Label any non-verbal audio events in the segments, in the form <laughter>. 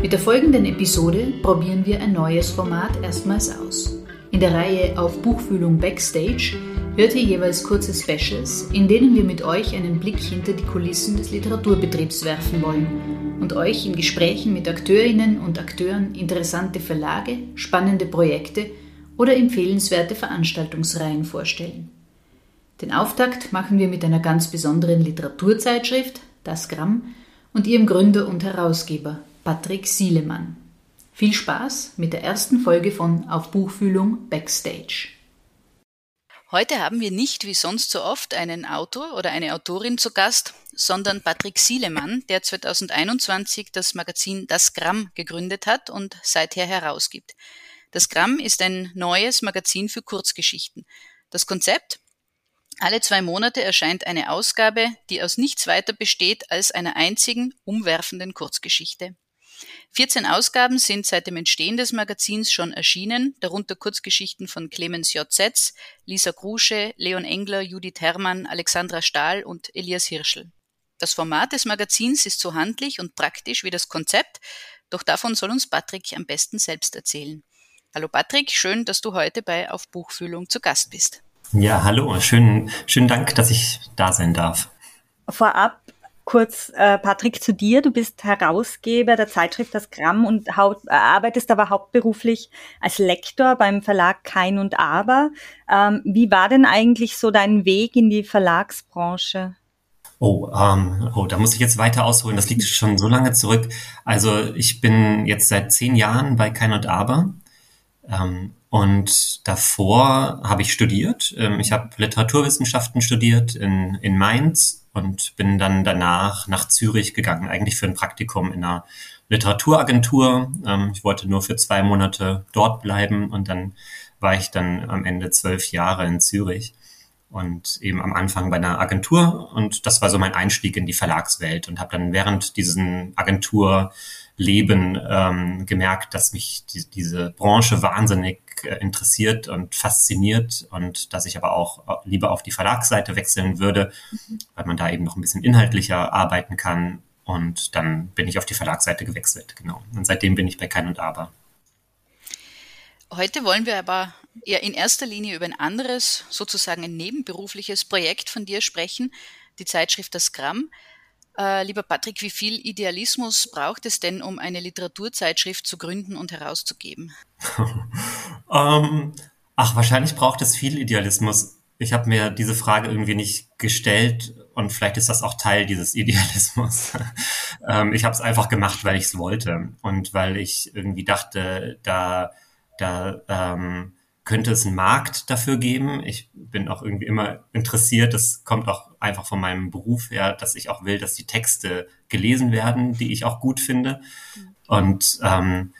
Mit der folgenden Episode probieren wir ein neues Format erstmals aus. In der Reihe auf Buchfühlung Backstage hört ihr jeweils kurze Specials, in denen wir mit euch einen Blick hinter die Kulissen des Literaturbetriebs werfen wollen und euch in Gesprächen mit Akteurinnen und Akteuren interessante Verlage, spannende Projekte oder empfehlenswerte Veranstaltungsreihen vorstellen. Den Auftakt machen wir mit einer ganz besonderen Literaturzeitschrift, das Gramm, und ihrem Gründer und Herausgeber, Patrick Sielemann. Viel Spaß mit der ersten Folge von Auf Buchfühlung Backstage. Heute haben wir nicht wie sonst so oft einen Autor oder eine Autorin zu Gast, sondern Patrick Sielemann, der 2021 das Magazin Das Gramm gegründet hat und seither herausgibt. Das Gramm ist ein neues Magazin für Kurzgeschichten. Das Konzept? Alle zwei Monate erscheint eine Ausgabe, die aus nichts weiter besteht als einer einzigen, umwerfenden Kurzgeschichte. 14 Ausgaben sind seit dem Entstehen des Magazins schon erschienen, darunter Kurzgeschichten von Clemens J. Setz, Lisa Grusche, Leon Engler, Judith Herrmann, Alexandra Stahl und Elias Hirschel. Das Format des Magazins ist so handlich und praktisch wie das Konzept, doch davon soll uns Patrick am besten selbst erzählen. Hallo Patrick, schön, dass du heute bei Auf Buchfühlung zu Gast bist. Ja, hallo, schönen, schönen Dank, dass ich da sein darf. Vorab kurz, äh, Patrick, zu dir. Du bist Herausgeber der Zeitschrift Das Gramm und äh, arbeitest aber hauptberuflich als Lektor beim Verlag Kein und Aber. Ähm, wie war denn eigentlich so dein Weg in die Verlagsbranche? Oh, ähm, oh, da muss ich jetzt weiter ausholen. Das liegt schon so lange zurück. Also ich bin jetzt seit zehn Jahren bei Kein und Aber. Ähm, und davor habe ich studiert. Ähm, ich habe Literaturwissenschaften studiert in, in Mainz und bin dann danach nach Zürich gegangen, eigentlich für ein Praktikum in einer Literaturagentur. Ähm, ich wollte nur für zwei Monate dort bleiben und dann war ich dann am Ende zwölf Jahre in Zürich und eben am Anfang bei einer Agentur und das war so mein Einstieg in die Verlagswelt und habe dann während diesen Agenturleben ähm, gemerkt, dass mich die, diese Branche wahnsinnig äh, interessiert und fasziniert und dass ich aber auch äh, lieber auf die Verlagsseite wechseln würde, weil man da eben noch ein bisschen inhaltlicher arbeiten kann. Und dann bin ich auf die Verlagsseite gewechselt, genau. Und seitdem bin ich bei Kein und Aber. Heute wollen wir aber eher in erster Linie über ein anderes, sozusagen ein nebenberufliches Projekt von dir sprechen, die Zeitschrift Das Gramm. Äh, lieber Patrick, wie viel Idealismus braucht es denn, um eine Literaturzeitschrift zu gründen und herauszugeben? <laughs> ähm, ach, wahrscheinlich braucht es viel Idealismus. Ich habe mir diese Frage irgendwie nicht gestellt und vielleicht ist das auch Teil dieses Idealismus. <laughs> ähm, ich habe es einfach gemacht, weil ich es wollte und weil ich irgendwie dachte, da, da ähm, könnte es einen Markt dafür geben. Ich bin auch irgendwie immer interessiert. Das kommt auch einfach von meinem Beruf her, dass ich auch will, dass die Texte gelesen werden, die ich auch gut finde. Und ähm,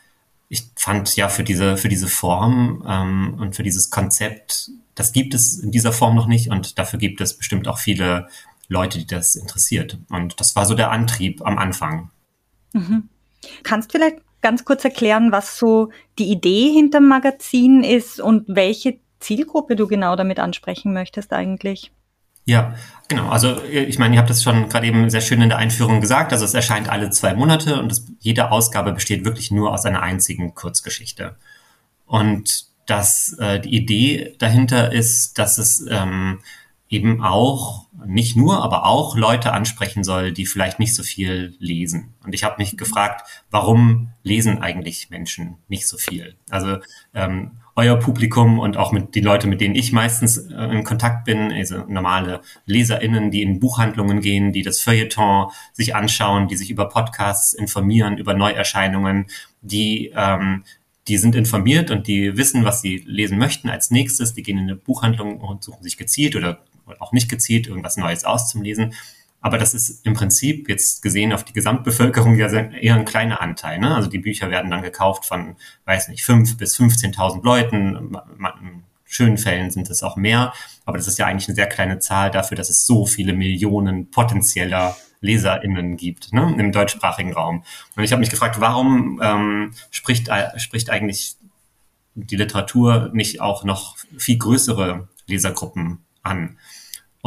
ich fand ja für diese für diese Form ähm, und für dieses Konzept, das gibt es in dieser Form noch nicht und dafür gibt es bestimmt auch viele Leute, die das interessiert. Und das war so der Antrieb am Anfang. Mhm. Kannst vielleicht ganz kurz erklären, was so die Idee hinterm Magazin ist und welche Zielgruppe du genau damit ansprechen möchtest eigentlich? Ja, genau. Also ich meine, ihr habt das schon gerade eben sehr schön in der Einführung gesagt. Also es erscheint alle zwei Monate und das, jede Ausgabe besteht wirklich nur aus einer einzigen Kurzgeschichte. Und dass äh, die Idee dahinter ist, dass es ähm, eben auch, nicht nur, aber auch Leute ansprechen soll, die vielleicht nicht so viel lesen. Und ich habe mich gefragt, warum lesen eigentlich Menschen nicht so viel? Also ähm, euer Publikum und auch mit die Leute, mit denen ich meistens äh, in Kontakt bin, also normale LeserInnen, die in Buchhandlungen gehen, die das Feuilleton sich anschauen, die sich über Podcasts informieren, über Neuerscheinungen, die ähm, die sind informiert und die wissen, was sie lesen möchten als nächstes. Die gehen in eine Buchhandlung und suchen sich gezielt oder auch nicht gezielt irgendwas Neues auszulesen. Aber das ist im Prinzip jetzt gesehen auf die Gesamtbevölkerung ja eher ein kleiner Anteil. Ne? Also die Bücher werden dann gekauft von, weiß nicht, fünf bis 15.000 Leuten. In schönen Fällen sind es auch mehr. Aber das ist ja eigentlich eine sehr kleine Zahl dafür, dass es so viele Millionen potenzieller LeserInnen gibt ne? im deutschsprachigen Raum. Und ich habe mich gefragt, warum ähm, spricht, äh, spricht eigentlich die Literatur nicht auch noch viel größere Lesergruppen an?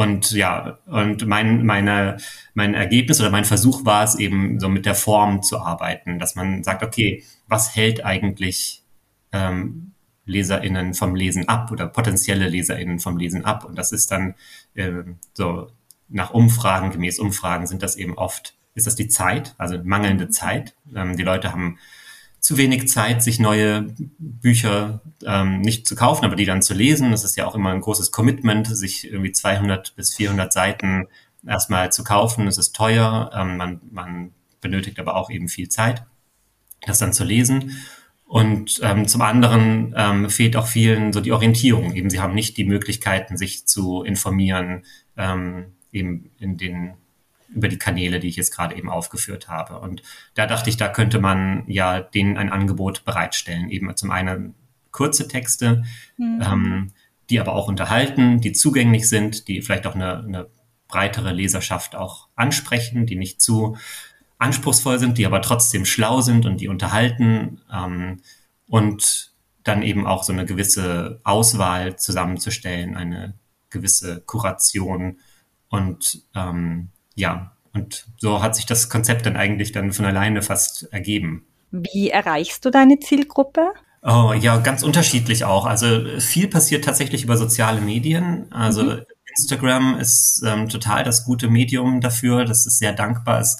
Und ja, und mein, meine, mein Ergebnis oder mein Versuch war es eben so mit der Form zu arbeiten, dass man sagt, okay, was hält eigentlich ähm, LeserInnen vom Lesen ab oder potenzielle LeserInnen vom Lesen ab? Und das ist dann äh, so nach Umfragen, gemäß Umfragen sind das eben oft, ist das die Zeit, also mangelnde Zeit. Ähm, die Leute haben zu wenig Zeit, sich neue Bücher ähm, nicht zu kaufen, aber die dann zu lesen. Das ist ja auch immer ein großes Commitment, sich irgendwie 200 bis 400 Seiten erstmal zu kaufen. Es ist teuer, ähm, man, man benötigt aber auch eben viel Zeit, das dann zu lesen. Und ähm, zum anderen ähm, fehlt auch vielen so die Orientierung. Eben, sie haben nicht die Möglichkeiten, sich zu informieren, ähm, eben in den über die Kanäle, die ich jetzt gerade eben aufgeführt habe. Und da dachte ich, da könnte man ja denen ein Angebot bereitstellen. Eben zum einen kurze Texte, mhm. ähm, die aber auch unterhalten, die zugänglich sind, die vielleicht auch eine, eine breitere Leserschaft auch ansprechen, die nicht zu anspruchsvoll sind, die aber trotzdem schlau sind und die unterhalten ähm, und dann eben auch so eine gewisse Auswahl zusammenzustellen, eine gewisse Kuration und ähm, ja, und so hat sich das Konzept dann eigentlich dann von alleine fast ergeben. Wie erreichst du deine Zielgruppe? Oh, ja, ganz unterschiedlich auch. Also viel passiert tatsächlich über soziale Medien. Also mhm. Instagram ist ähm, total das gute Medium dafür. Das ist sehr dankbar. Es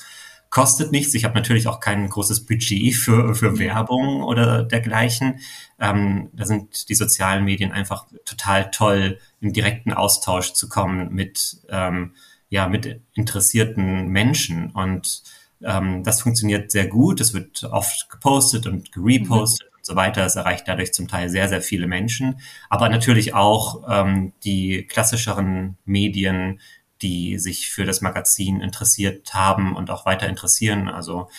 kostet nichts. Ich habe natürlich auch kein großes Budget für, für Werbung oder dergleichen. Ähm, da sind die sozialen Medien einfach total toll, im direkten Austausch zu kommen mit ähm, ja, mit interessierten Menschen. Und ähm, das funktioniert sehr gut. Es wird oft gepostet und gerepostet mhm. und so weiter. Es erreicht dadurch zum Teil sehr, sehr viele Menschen. Aber natürlich auch ähm, die klassischeren Medien, die sich für das Magazin interessiert haben und auch weiter interessieren. Also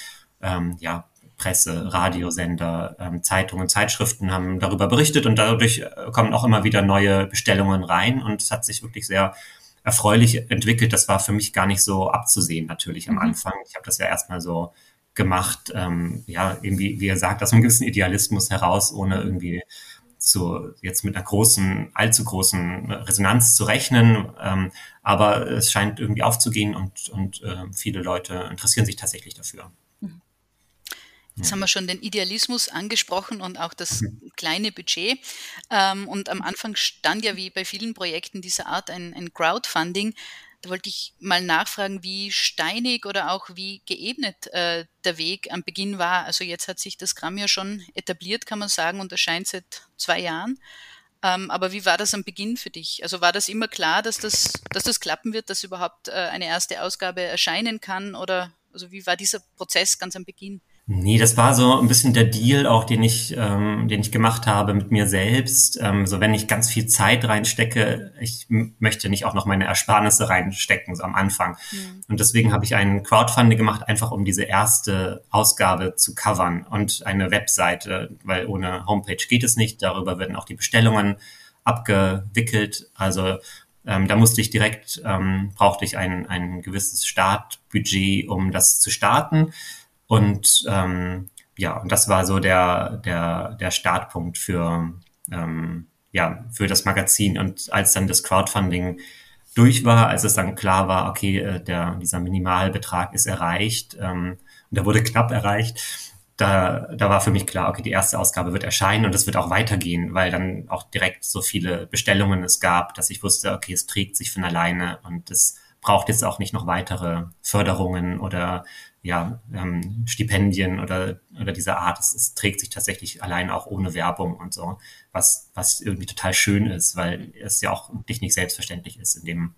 ähm, ja, Presse, Radiosender, ähm, Zeitungen, Zeitschriften haben darüber berichtet und dadurch äh, kommen auch immer wieder neue Bestellungen rein und es hat sich wirklich sehr erfreulich entwickelt. Das war für mich gar nicht so abzusehen natürlich am mhm. Anfang. Ich habe das ja erstmal so gemacht, ähm, ja, irgendwie, wie er sagt, aus einem gewissen Idealismus heraus, ohne irgendwie zu, jetzt mit einer großen, allzu großen Resonanz zu rechnen. Ähm, aber es scheint irgendwie aufzugehen und, und äh, viele Leute interessieren sich tatsächlich dafür. Jetzt haben wir schon den Idealismus angesprochen und auch das mhm. kleine Budget. Ähm, und am Anfang stand ja wie bei vielen Projekten dieser Art ein, ein Crowdfunding. Da wollte ich mal nachfragen, wie steinig oder auch wie geebnet äh, der Weg am Beginn war. Also jetzt hat sich das Gramm ja schon etabliert, kann man sagen, und erscheint seit zwei Jahren. Ähm, aber wie war das am Beginn für dich? Also war das immer klar, dass das, dass das klappen wird, dass überhaupt äh, eine erste Ausgabe erscheinen kann? Oder also wie war dieser Prozess ganz am Beginn? Nee, das war so ein bisschen der Deal auch, den ich, ähm, den ich gemacht habe mit mir selbst. Ähm, so wenn ich ganz viel Zeit reinstecke, ich möchte nicht auch noch meine Ersparnisse reinstecken, so am Anfang. Mhm. Und deswegen habe ich einen Crowdfunding gemacht, einfach um diese erste Ausgabe zu covern und eine Webseite, weil ohne Homepage geht es nicht. Darüber werden auch die Bestellungen abgewickelt. Also ähm, da musste ich direkt, ähm, brauchte ich ein, ein gewisses Startbudget, um das zu starten. Und ähm, ja, und das war so der, der, der Startpunkt für, ähm, ja, für das Magazin. Und als dann das Crowdfunding durch war, als es dann klar war, okay, äh, der, dieser Minimalbetrag ist erreicht, ähm, und der wurde knapp erreicht, da, da war für mich klar, okay, die erste Ausgabe wird erscheinen und es wird auch weitergehen, weil dann auch direkt so viele Bestellungen es gab, dass ich wusste, okay, es trägt sich von alleine und es braucht jetzt auch nicht noch weitere Förderungen oder ja, ähm, Stipendien oder, oder dieser Art. Es, es trägt sich tatsächlich allein auch ohne Werbung und so, was, was irgendwie total schön ist, weil es ja auch wirklich nicht selbstverständlich ist in dem,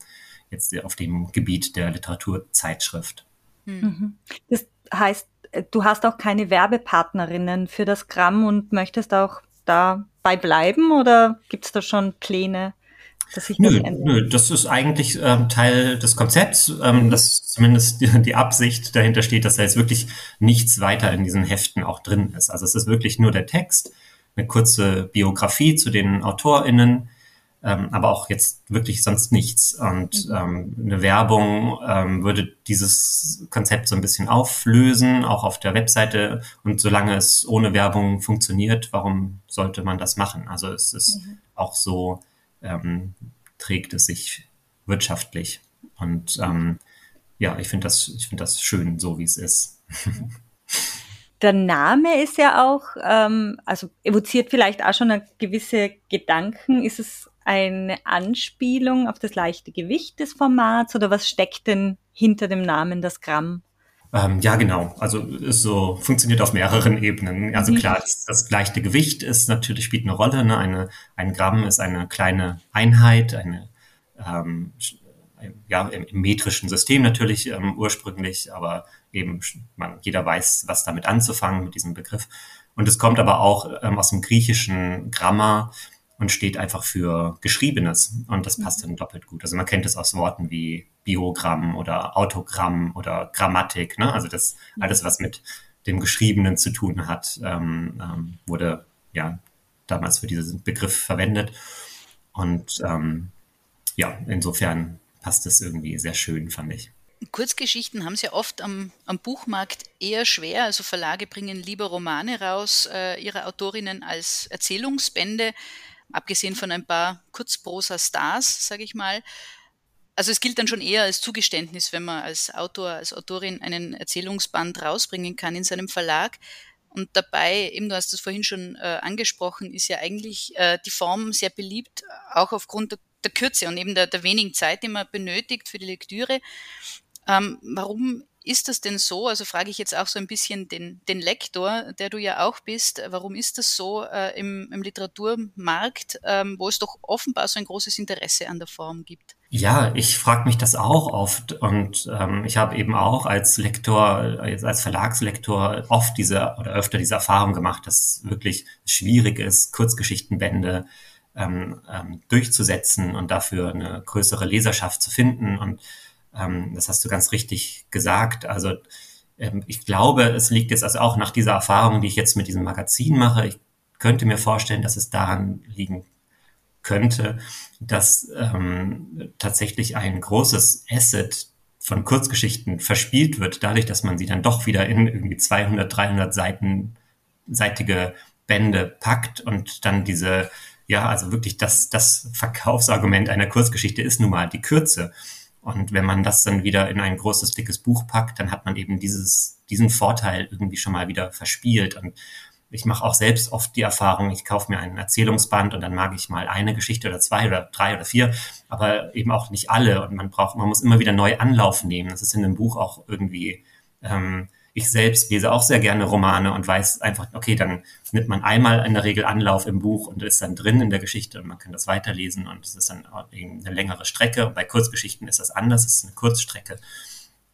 jetzt auf dem Gebiet der Literaturzeitschrift. Hm. Mhm. Das heißt, du hast auch keine Werbepartnerinnen für das Gramm und möchtest auch dabei bleiben oder gibt es da schon Pläne? Nö, das ändert? Nö, das ist eigentlich ähm, Teil des Konzepts, ähm, dass zumindest die, die, Absicht dahinter steht, dass da jetzt wirklich nichts weiter in diesen Heften auch drin ist. Also es ist wirklich nur der Text, eine kurze Biografie zu den AutorInnen, ähm, aber auch jetzt wirklich sonst nichts. Und mhm. ähm, eine Werbung ähm, würde dieses Konzept so ein bisschen auflösen, auch auf der Webseite. Und solange es ohne Werbung funktioniert, warum sollte man das machen? Also es ist mhm. auch so, ähm, trägt es sich wirtschaftlich. Und ähm, ja, ich finde das, ich finde das schön, so wie es ist. <laughs> Der Name ist ja auch, ähm, also evoziert vielleicht auch schon gewisse Gedanken. Ist es eine Anspielung auf das leichte Gewicht des Formats oder was steckt denn hinter dem Namen das Gramm? Ähm, ja, genau. Also ist so funktioniert auf mehreren Ebenen. Also mhm. klar, das, das leichte Gewicht ist natürlich spielt eine Rolle. Ne? Eine, ein Gramm ist eine kleine Einheit, eine ähm, ja, im, im, metrischen System natürlich ähm, ursprünglich, aber eben man, jeder weiß, was damit anzufangen mit diesem Begriff. Und es kommt aber auch ähm, aus dem griechischen Grammar, und steht einfach für Geschriebenes. Und das passt dann doppelt gut. Also man kennt es aus Worten wie Biogramm oder Autogramm oder Grammatik. Ne? Also das alles, was mit dem Geschriebenen zu tun hat, ähm, ähm, wurde ja damals für diesen Begriff verwendet. Und ähm, ja, insofern passt es irgendwie sehr schön, fand ich. Kurzgeschichten haben es ja oft am, am, Buchmarkt eher schwer. Also Verlage bringen lieber Romane raus, äh, ihre Autorinnen als Erzählungsbände abgesehen von ein paar Kurzprosa-Stars, sage ich mal. Also es gilt dann schon eher als Zugeständnis, wenn man als Autor, als Autorin einen Erzählungsband rausbringen kann in seinem Verlag. Und dabei, eben du hast es vorhin schon äh, angesprochen, ist ja eigentlich äh, die Form sehr beliebt, auch aufgrund der, der Kürze und eben der, der, wenigen Zeit, die man benötigt für die Lektüre. Ähm, warum ist das denn so? Also frage ich jetzt auch so ein bisschen den, den Lektor, der du ja auch bist. Warum ist das so äh, im, im, Literaturmarkt, ähm, wo es doch offenbar so ein großes Interesse an der Form gibt? Ja, ich frage mich das auch oft und ähm, ich habe eben auch als Lektor, als Verlagslektor oft diese oder öfter diese Erfahrung gemacht, dass es wirklich schwierig ist, Kurzgeschichtenbände ähm, ähm, durchzusetzen und dafür eine größere Leserschaft zu finden und ähm, das hast du ganz richtig gesagt. Also ähm, ich glaube, es liegt jetzt also auch nach dieser Erfahrung, die ich jetzt mit diesem Magazin mache, ich könnte mir vorstellen, dass es daran liegen könnte, dass ähm, tatsächlich ein großes Asset von Kurzgeschichten verspielt wird, dadurch, dass man sie dann doch wieder in irgendwie 200, 300 Seiten, seitige Bände packt und dann diese, ja, also wirklich das, das Verkaufsargument einer Kurzgeschichte ist nun mal die Kürze. Und wenn man das dann wieder in ein großes, dickes Buch packt, dann hat man eben dieses, diesen Vorteil irgendwie schon mal wieder verspielt. Und ich mache auch selbst oft die Erfahrung, ich kaufe mir einen Erzählungsband und dann mag ich mal eine Geschichte oder zwei oder drei oder vier, aber eben auch nicht alle. Und man braucht, man muss immer wieder neu Anlauf nehmen. Das ist in einem Buch auch irgendwie ähm, ich selbst lese auch sehr gerne Romane und weiß einfach, okay, dann nimmt man einmal in der Regel Anlauf im Buch und ist dann drin in der Geschichte und man kann das weiterlesen und es ist dann eine längere Strecke. Und bei Kurzgeschichten ist das anders, es ist eine Kurzstrecke.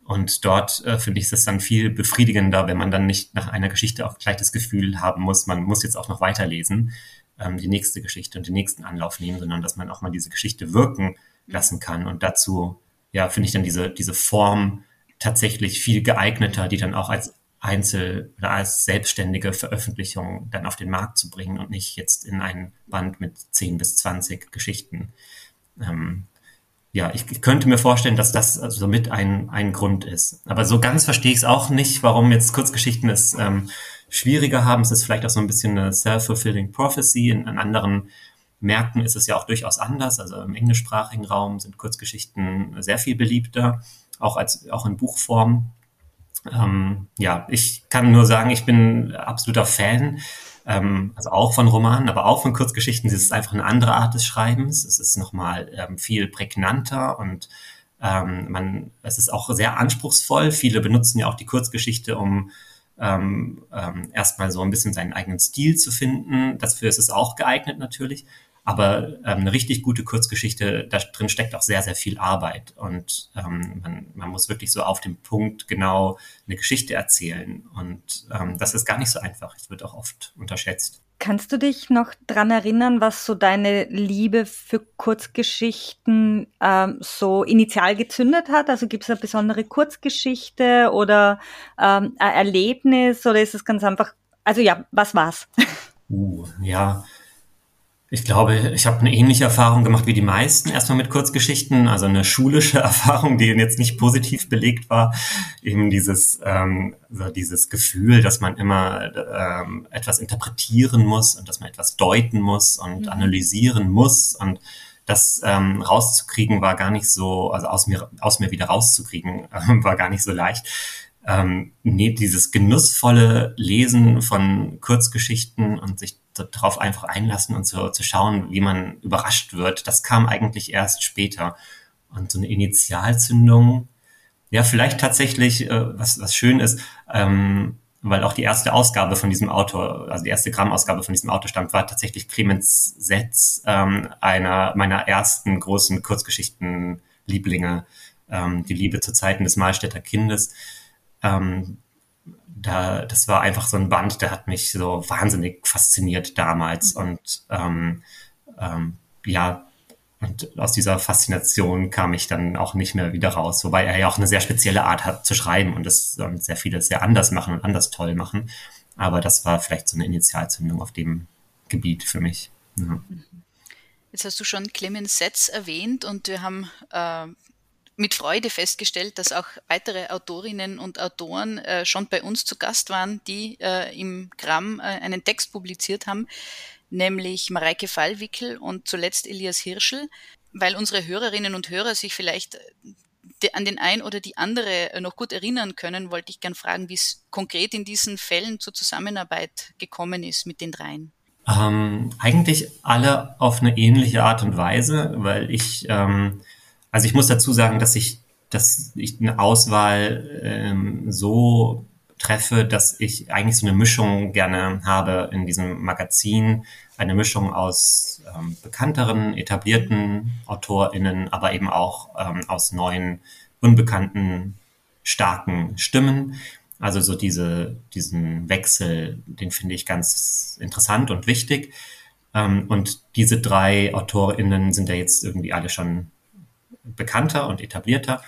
Und dort äh, finde ich es dann viel befriedigender, wenn man dann nicht nach einer Geschichte auch gleich das Gefühl haben muss, man muss jetzt auch noch weiterlesen, ähm, die nächste Geschichte und den nächsten Anlauf nehmen, sondern dass man auch mal diese Geschichte wirken lassen kann. Und dazu, ja, finde ich dann diese, diese Form tatsächlich viel geeigneter, die dann auch als Einzel- oder als selbstständige Veröffentlichung dann auf den Markt zu bringen und nicht jetzt in ein Band mit 10 bis 20 Geschichten. Ähm, ja, ich, ich, könnte mir vorstellen, dass das also ein, ein Grund ist. Aber so ganz verstehe ich es auch nicht, warum jetzt Kurzgeschichten es ähm, schwieriger haben. Es ist vielleicht auch so ein bisschen eine self-fulfilling prophecy. In, in anderen Märkten ist es ja auch durchaus anders. Also im englischsprachigen Raum sind Kurzgeschichten sehr viel beliebter auch als auch in Buchform. Ähm, ja, ich kann nur sagen, ich bin absoluter Fan, ähm, also auch von Romanen, aber auch von Kurzgeschichten. Es ist einfach eine andere Art des Schreibens. Es ist nochmal ähm, viel prägnanter und ähm, man, es ist auch sehr anspruchsvoll. Viele benutzen ja auch die Kurzgeschichte, um ähm, ähm, erstmal so ein bisschen seinen eigenen Stil zu finden. Dafür ist es auch geeignet natürlich. Aber ähm, eine richtig gute Kurzgeschichte, da drin steckt auch sehr, sehr viel Arbeit. Und ähm, man, man muss wirklich so auf dem Punkt genau eine Geschichte erzählen. Und ähm, das ist gar nicht so einfach. Es wird auch oft unterschätzt. Kannst du dich noch dran erinnern, was so deine Liebe für Kurzgeschichten ähm, so initial gezündet hat? Also gibt es eine besondere Kurzgeschichte oder ähm, ein Erlebnis oder ist es ganz einfach, also ja, was war's? Uh, ja, ich glaube, ich habe eine ähnliche Erfahrung gemacht wie die meisten. Erstmal mit Kurzgeschichten, also eine schulische <laughs> Erfahrung, die jetzt nicht positiv belegt war. Eben dieses, ähm, also dieses Gefühl, dass man immer ähm, etwas interpretieren muss und dass man etwas deuten muss und mhm. analysieren muss. Und das ähm, rauszukriegen war gar nicht so, also aus mir, aus mir wieder rauszukriegen, <laughs> äh, war gar nicht so leicht. Ähm, nee, dieses genussvolle Lesen von Kurzgeschichten und sich darauf einfach einlassen und so zu schauen, wie man überrascht wird, das kam eigentlich erst später. Und so eine Initialzündung, ja, vielleicht tatsächlich, äh, was, was schön ist, ähm, weil auch die erste Ausgabe von diesem Autor, also die erste Gramm-Ausgabe von diesem Autor stammt, war tatsächlich Clemens Setz, ähm, einer meiner ersten großen Kurzgeschichten-Lieblinge, ähm, die Liebe zu Zeiten des Mahlstädter Kindes. Ähm, da, das war einfach so ein Band, der hat mich so wahnsinnig fasziniert damals und ähm, ähm, ja, und aus dieser Faszination kam ich dann auch nicht mehr wieder raus. Wobei er ja auch eine sehr spezielle Art hat zu schreiben und es und sehr viele sehr anders machen und anders toll machen. Aber das war vielleicht so eine Initialzündung auf dem Gebiet für mich. Ja. Jetzt hast du schon Clemens Setz erwähnt und wir haben äh, mit Freude festgestellt, dass auch weitere Autorinnen und Autoren äh, schon bei uns zu Gast waren, die äh, im Gramm äh, einen Text publiziert haben nämlich Mareike Fallwickel und zuletzt Elias Hirschel, weil unsere Hörerinnen und Hörer sich vielleicht äh, an den ein oder die andere äh, noch gut erinnern können, wollte ich gern fragen, wie es konkret in diesen Fällen zur Zusammenarbeit gekommen ist mit den dreien. Ähm, eigentlich alle auf eine ähnliche Art und Weise, weil ich, ähm, also ich muss dazu sagen, dass ich, dass ich eine Auswahl ähm, so treffe, dass ich eigentlich so eine Mischung gerne habe in diesem Magazin. Eine Mischung aus ähm, bekannteren, etablierten AutorInnen, aber eben auch ähm, aus neuen, unbekannten, starken Stimmen. Also so diese, diesen Wechsel, den finde ich ganz interessant und wichtig. Ähm, und diese drei AutorInnen sind ja jetzt irgendwie alle schon bekannter und etablierter.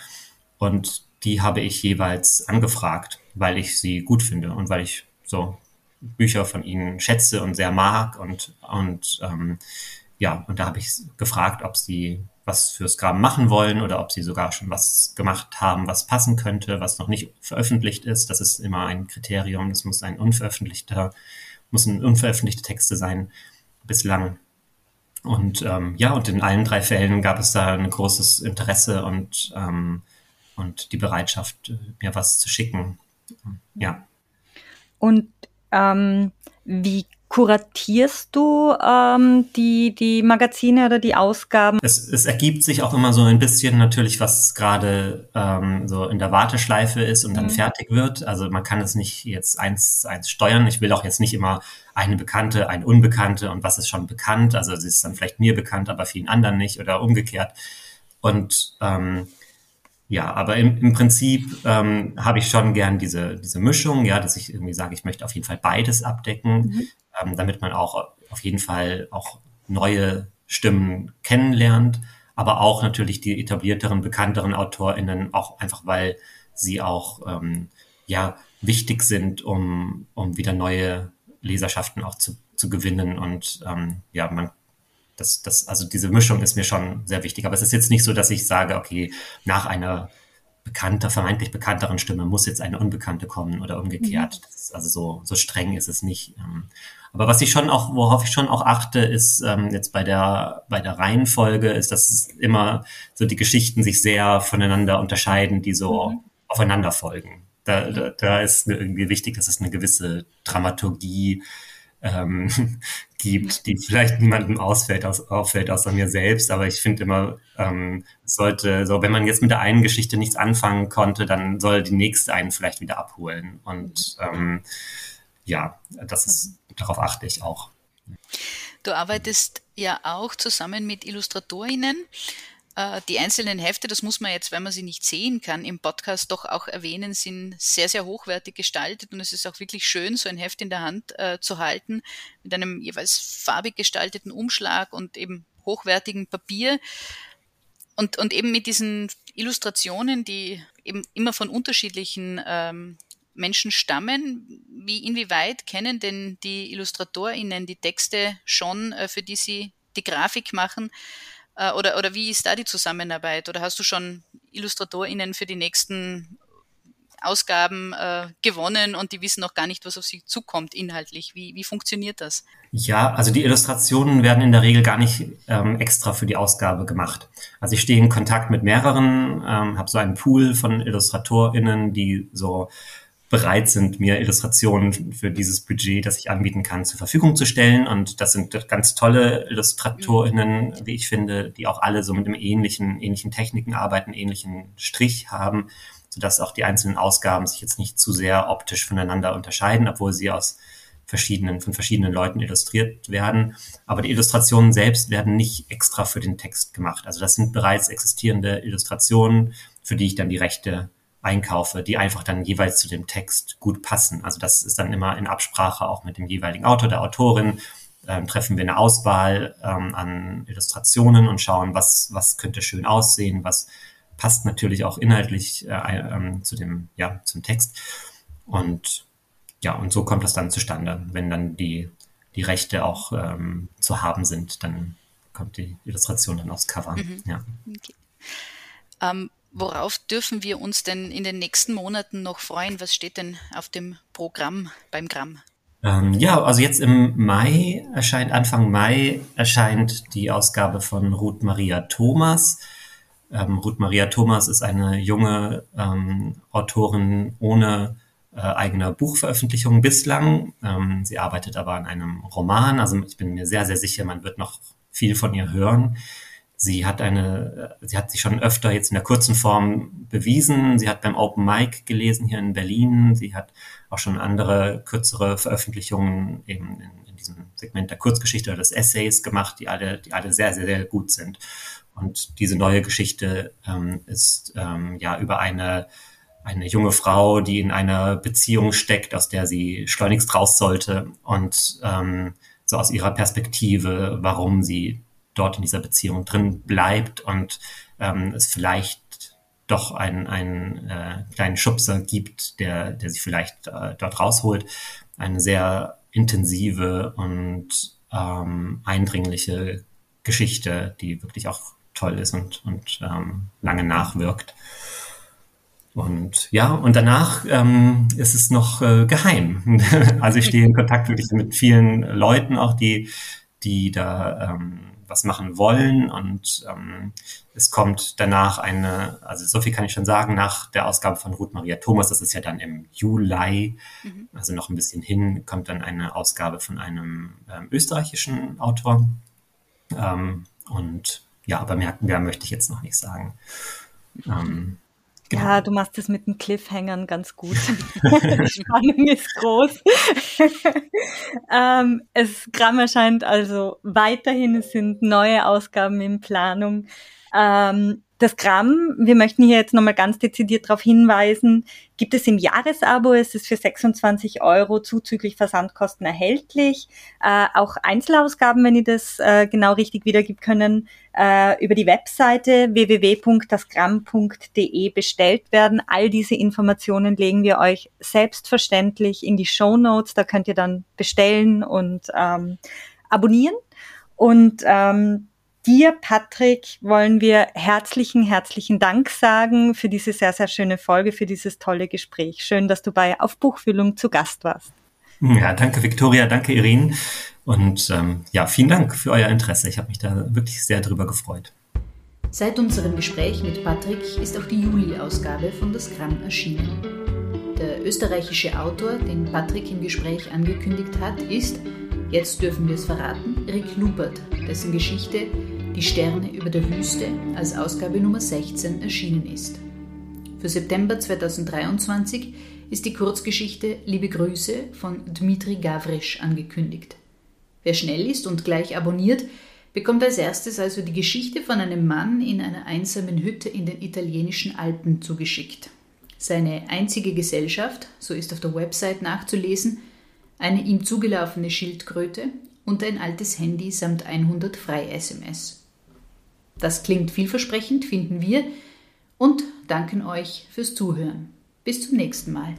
Und die habe ich jeweils angefragt weil ich sie gut finde und weil ich so Bücher von ihnen schätze und sehr mag und und ähm, ja und da habe ich gefragt, ob sie was fürs Graben machen wollen oder ob sie sogar schon was gemacht haben, was passen könnte, was noch nicht veröffentlicht ist. Das ist immer ein Kriterium. Das muss ein unveröffentlichter, muss ein unveröffentlichte Texte sein bislang. Und ähm, ja, und in allen drei Fällen gab es da ein großes Interesse und ähm, und die Bereitschaft, mir was zu schicken. Ja. Und ähm, wie kuratierst du ähm, die, die Magazine oder die Ausgaben? Es, es ergibt sich auch immer so ein bisschen natürlich, was gerade ähm, so in der Warteschleife ist und dann mhm. fertig wird. Also man kann es nicht jetzt eins zu eins steuern. Ich will auch jetzt nicht immer eine Bekannte, ein Unbekannte und was ist schon bekannt. Also es ist dann vielleicht mir bekannt, aber vielen anderen nicht oder umgekehrt. Und ähm, ja, aber im, im Prinzip ähm, habe ich schon gern diese, diese Mischung, ja, dass ich irgendwie sage, ich möchte auf jeden Fall beides abdecken, mhm. ähm, damit man auch auf jeden Fall auch neue Stimmen kennenlernt, aber auch natürlich die etablierteren, bekannteren AutorInnen, auch einfach weil sie auch ähm, ja wichtig sind, um, um wieder neue Leserschaften auch zu, zu gewinnen. Und ähm, ja, man das, das, also diese Mischung ist mir schon sehr wichtig. Aber es ist jetzt nicht so, dass ich sage, okay, nach einer bekannter, vermeintlich bekannteren Stimme muss jetzt eine unbekannte kommen oder umgekehrt. Mhm. Ist, also so, so streng ist es nicht. Ähm. Aber was ich schon auch, worauf ich schon auch achte, ist ähm, jetzt bei der bei der Reihenfolge, ist, dass immer so die Geschichten sich sehr voneinander unterscheiden, die so mhm. aufeinander folgen. Da, da, da ist irgendwie wichtig, dass es eine gewisse Dramaturgie ähm, <laughs> gibt, die vielleicht niemandem ausfällt, aus, auffällt außer mir selbst. Aber ich finde immer, ähm, sollte, so wenn man jetzt mit der einen Geschichte nichts anfangen konnte, dann soll die nächste einen vielleicht wieder abholen. Und ähm, ja, das ist, darauf achte ich auch. Du arbeitest ja auch zusammen mit Illustratorinnen. Äh, die einzelnen Hefte, das muss man jetzt, wenn man sie nicht sehen kann, im Podcast doch auch erwähnen, sind sehr, sehr hochwertig gestaltet und es ist auch wirklich schön, so ein Heft in der Hand äh, zu halten mit einem jeweils farbig gestalteten Umschlag und eben hochwertigem Papier und, und eben mit diesen Illustrationen, die eben immer von unterschiedlichen ähm, Menschen stammen. Wie inwieweit kennen denn die IllustratorInnen die Texte schon, äh, für die sie die Grafik machen? Äh, oder, oder wie ist da die Zusammenarbeit? Oder hast du schon IllustratorInnen für die nächsten Ausgaben äh, gewonnen und die wissen noch gar nicht, was auf sie zukommt inhaltlich. Wie, wie funktioniert das? Ja, also die Illustrationen werden in der Regel gar nicht ähm, extra für die Ausgabe gemacht. Also ich stehe in Kontakt mit mehreren, ähm, habe so einen Pool von IllustratorInnen, die so bereit sind, mir Illustrationen für dieses Budget, das ich anbieten kann, zur Verfügung zu stellen. Und das sind ganz tolle IllustratorInnen, wie ich finde, die auch alle so mit einem ähnlichen, ähnlichen Techniken arbeiten, ähnlichen Strich haben, sodass auch die einzelnen Ausgaben sich jetzt nicht zu sehr optisch voneinander unterscheiden, obwohl sie aus verschiedenen, von verschiedenen Leuten illustriert werden. Aber die Illustrationen selbst werden nicht extra für den Text gemacht. Also das sind bereits existierende Illustrationen, für die ich dann die Rechte einkaufe, die einfach dann jeweils zu dem Text gut passen. Also das ist dann immer in Absprache auch mit dem jeweiligen Autor, der Autorin. Ähm, treffen wir eine Auswahl ähm, an Illustrationen und schauen, was, was könnte schön aussehen, was passt natürlich auch inhaltlich äh, ähm, zu dem, ja, zum Text. Und ja, und so kommt das dann zustande. Wenn dann die, die Rechte auch ähm, zu haben sind, dann kommt die Illustration dann aufs Cover. Mhm. Ja. Okay. Ähm, Worauf dürfen wir uns denn in den nächsten Monaten noch freuen? Was steht denn auf dem Programm beim Gramm? Ähm, ja, also jetzt im Mai erscheint, Anfang Mai erscheint die Ausgabe von Ruth Maria Thomas. Ähm, Ruth Maria Thomas ist eine junge ähm, Autorin ohne äh, eigener Buchveröffentlichung bislang. Ähm, sie arbeitet aber an einem Roman. Also ich bin mir sehr, sehr sicher, man wird noch viel von ihr hören. Sie hat eine, sie hat sich schon öfter jetzt in der kurzen Form bewiesen. Sie hat beim Open Mic gelesen hier in Berlin. Sie hat auch schon andere kürzere Veröffentlichungen eben in, in diesem Segment der Kurzgeschichte oder des Essays gemacht, die alle, die alle sehr, sehr, sehr gut sind. Und diese neue Geschichte ähm, ist ähm, ja über eine eine junge Frau, die in einer Beziehung steckt, aus der sie schleunigst raus sollte und ähm, so aus ihrer Perspektive, warum sie dort in dieser Beziehung drin bleibt und ähm, es vielleicht doch einen, einen äh, kleinen Schubser gibt, der, der sich vielleicht äh, dort rausholt. Eine sehr intensive und ähm, eindringliche Geschichte, die wirklich auch toll ist und, und ähm, lange nachwirkt. Und ja, und danach ähm, ist es noch äh, geheim. <laughs> also ich stehe in Kontakt wirklich mit vielen Leuten, auch die, die da ähm, was machen wollen. Und ähm, es kommt danach eine, also so viel kann ich schon sagen, nach der Ausgabe von Ruth Maria Thomas, das ist ja dann im Juli, mhm. also noch ein bisschen hin, kommt dann eine Ausgabe von einem ähm, österreichischen Autor. Ähm, und ja, aber mehr, möchte ich jetzt noch nicht sagen. Ähm, Genau. Ja, du machst es mit den Cliffhangern ganz gut. <laughs> Die Spannung ist groß. <laughs> ähm, es Gramm erscheint also weiterhin, es sind neue Ausgaben in Planung. Ähm, das Gramm, wir möchten hier jetzt nochmal ganz dezidiert darauf hinweisen, gibt es im Jahresabo, es ist für 26 Euro zuzüglich Versandkosten erhältlich. Äh, auch Einzelausgaben, wenn ihr das äh, genau richtig wiedergibt können, äh, über die Webseite www.dasgramm.de bestellt werden. All diese Informationen legen wir euch selbstverständlich in die Show Notes. Da könnt ihr dann bestellen und ähm, abonnieren. Und ähm, Dir, Patrick, wollen wir herzlichen, herzlichen Dank sagen für diese sehr, sehr schöne Folge, für dieses tolle Gespräch. Schön, dass du bei Auf Buchfühlung zu Gast warst. Ja, danke Viktoria, danke Irene und ähm, ja, vielen Dank für euer Interesse. Ich habe mich da wirklich sehr drüber gefreut. Seit unserem Gespräch mit Patrick ist auch die Juli-Ausgabe von Das Gramm erschienen. Der österreichische Autor, den Patrick im Gespräch angekündigt hat, ist, jetzt dürfen wir es verraten, Rick Lupert, dessen Geschichte die Sterne über der Wüste als Ausgabe Nummer 16 erschienen ist. Für September 2023 ist die Kurzgeschichte Liebe Grüße von Dmitri Gavrisch angekündigt. Wer schnell ist und gleich abonniert, bekommt als erstes also die Geschichte von einem Mann in einer einsamen Hütte in den italienischen Alpen zugeschickt. Seine einzige Gesellschaft, so ist auf der Website nachzulesen, eine ihm zugelaufene Schildkröte und ein altes Handy samt 100 Frei-SMS. Das klingt vielversprechend, finden wir, und danken euch fürs Zuhören. Bis zum nächsten Mal.